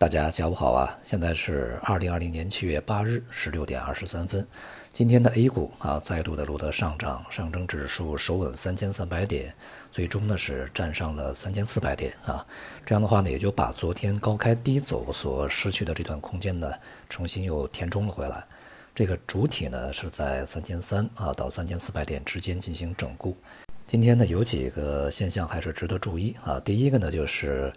大家下午好啊！现在是二零二零年七月八日十六点二十三分。今天的 A 股啊，再度的录得上涨，上证指数收稳三千三百点，最终呢是站上了三千四百点啊。这样的话呢，也就把昨天高开低走所失去的这段空间呢，重新又填充了回来。这个主体呢是在三千三啊到三千四百点之间进行整固。今天呢有几个现象还是值得注意啊。第一个呢就是。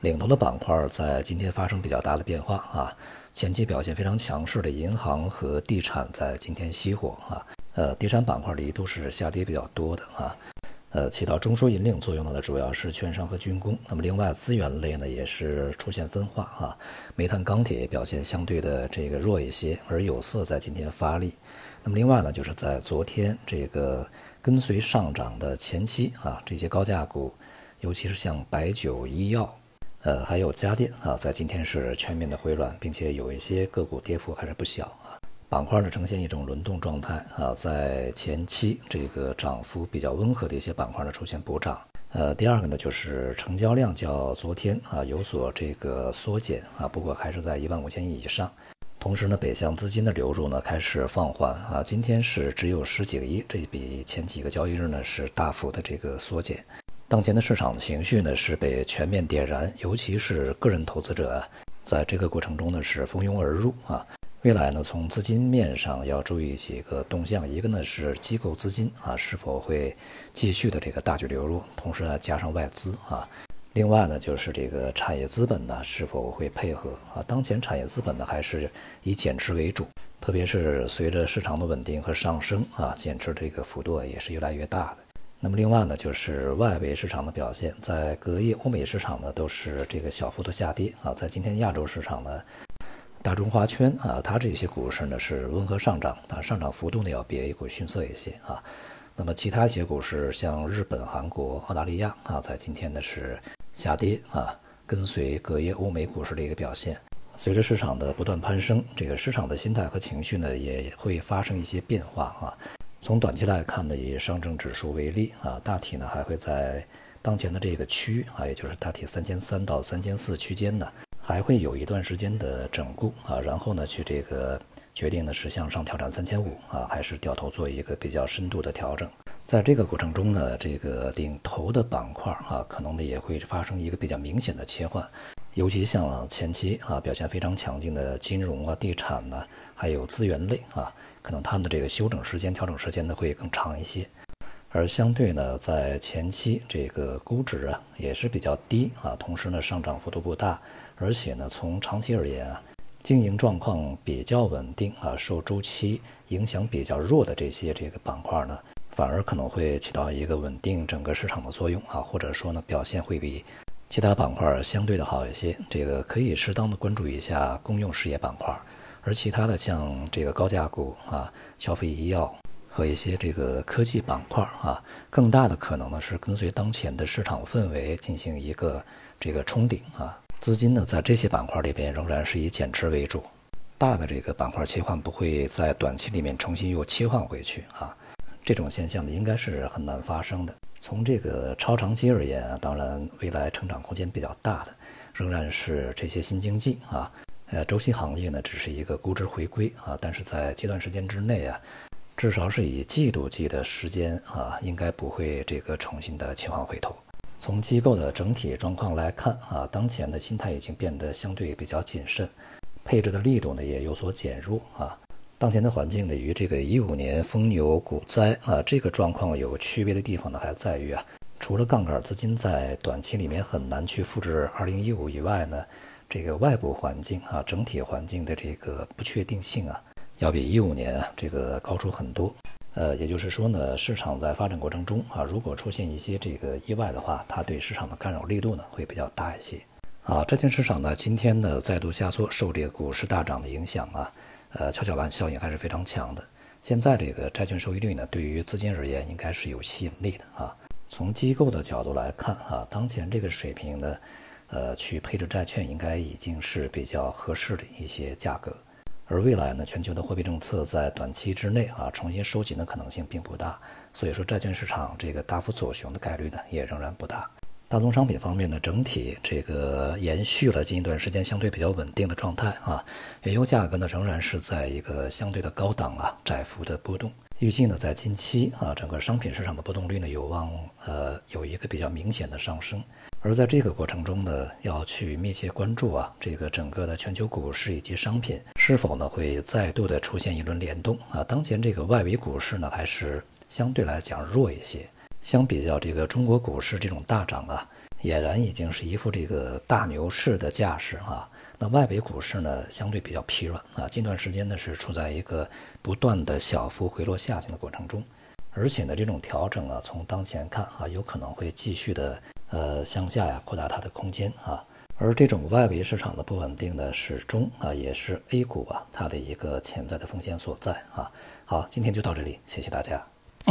领头的板块在今天发生比较大的变化啊，前期表现非常强势的银行和地产在今天熄火啊，呃，地产板块里都是下跌比较多的啊，呃，起到中枢引领作用的呢主要是券商和军工，那么另外资源类呢也是出现分化啊，煤炭、钢铁表现相对的这个弱一些，而有色在今天发力，那么另外呢就是在昨天这个跟随上涨的前期啊，这些高价股，尤其是像白酒、医药。呃，还有家电啊，在今天是全面的回暖，并且有一些个股跌幅还是不小啊。板块呢呈现一种轮动状态啊，在前期这个涨幅比较温和的一些板块呢出现补涨。呃，第二个呢就是成交量较昨天啊有所这个缩减啊，不过还是在一万五千亿以上。同时呢，北向资金的流入呢开始放缓啊，今天是只有十几个亿，这比前几个交易日呢是大幅的这个缩减。当前的市场的情绪呢是被全面点燃，尤其是个人投资者在这个过程中呢是蜂拥而入啊。未来呢从资金面上要注意几个动向，一个呢是机构资金啊是否会继续的这个大举流入，同时呢加上外资啊。另外呢就是这个产业资本呢是否会配合啊。当前产业资本呢还是以减持为主，特别是随着市场的稳定和上升啊，减持这个幅度也是越来越大的。那么另外呢，就是外围市场的表现，在隔夜欧美市场呢都是这个小幅度下跌啊，在今天亚洲市场呢，大中华圈啊，它这些股市呢是温和上涨，啊，上涨幅度呢要比 A 股逊色一些啊。那么其他一些股市，像日本、韩国、澳大利亚啊，在今天呢是下跌啊，跟随隔夜欧美股市的一个表现。随着市场的不断攀升，这个市场的心态和情绪呢也会发生一些变化啊。从短期来看呢，以上证指数为例啊，大体呢还会在当前的这个区啊，也就是大体三千三到三千四区间呢，还会有一段时间的整固啊，然后呢去这个决定呢是向上挑战三千五啊，还是掉头做一个比较深度的调整。在这个过程中呢，这个领头的板块啊，可能呢也会发生一个比较明显的切换，尤其像前期啊表现非常强劲的金融啊、地产呢，还有资源类啊。可能他们的这个休整时间、调整时间呢会更长一些，而相对呢，在前期这个估值啊也是比较低啊，同时呢上涨幅度不大，而且呢从长期而言啊，经营状况比较稳定啊，受周期影响比较弱的这些这个板块呢，反而可能会起到一个稳定整个市场的作用啊，或者说呢表现会比其他板块相对的好一些，这个可以适当的关注一下公用事业板块。而其他的像这个高价股啊、消费医药和一些这个科技板块啊，更大的可能呢是跟随当前的市场氛围进行一个这个冲顶啊。资金呢在这些板块里边仍然是以减持为主，大的这个板块切换不会在短期里面重新又切换回去啊。这种现象呢应该是很难发生的。从这个超长期而言啊，当然未来成长空间比较大的仍然是这些新经济啊。呃，周期行业呢，只是一个估值回归啊，但是在阶段时间之内啊，至少是以季度计的时间啊，应该不会这个重新的切换回头。从机构的整体状况来看啊，当前的心态已经变得相对比较谨慎，配置的力度呢也有所减弱啊。当前的环境呢，与这个一五年疯牛股灾啊这个状况有区别的地方呢，还在于啊，除了杠杆资金在短期里面很难去复制二零一五以外呢。这个外部环境啊，整体环境的这个不确定性啊，要比一五年啊这个高出很多。呃，也就是说呢，市场在发展过程中啊，如果出现一些这个意外的话，它对市场的干扰力度呢会比较大一些。啊，债券市场呢今天呢再度下挫，受这个股市大涨的影响啊，呃，跷跷板效应还是非常强的。现在这个债券收益率呢，对于资金而言应该是有吸引力的啊。从机构的角度来看啊，当前这个水平呢。呃，去配置债券应该已经是比较合适的一些价格，而未来呢，全球的货币政策在短期之内啊重新收紧的可能性并不大，所以说债券市场这个大幅走熊的概率呢也仍然不大。大宗商品方面呢，整体这个延续了近一段时间相对比较稳定的状态啊。原油价格呢仍然是在一个相对的高档啊，窄幅的波动。预计呢在近期啊，整个商品市场的波动率呢有望呃有一个比较明显的上升。而在这个过程中呢，要去密切关注啊，这个整个的全球股市以及商品是否呢会再度的出现一轮联动啊。当前这个外围股市呢还是相对来讲弱一些。相比较这个中国股市这种大涨啊，俨然已经是一副这个大牛市的架势啊。那外围股市呢，相对比较疲软啊。近段时间呢，是处在一个不断的小幅回落下行的过程中，而且呢，这种调整啊，从当前看啊，有可能会继续的呃向下呀，扩大它的空间啊。而这种外围市场的不稳定呢，始终啊，也是 A 股啊它的一个潜在的风险所在啊。好，今天就到这里，谢谢大家。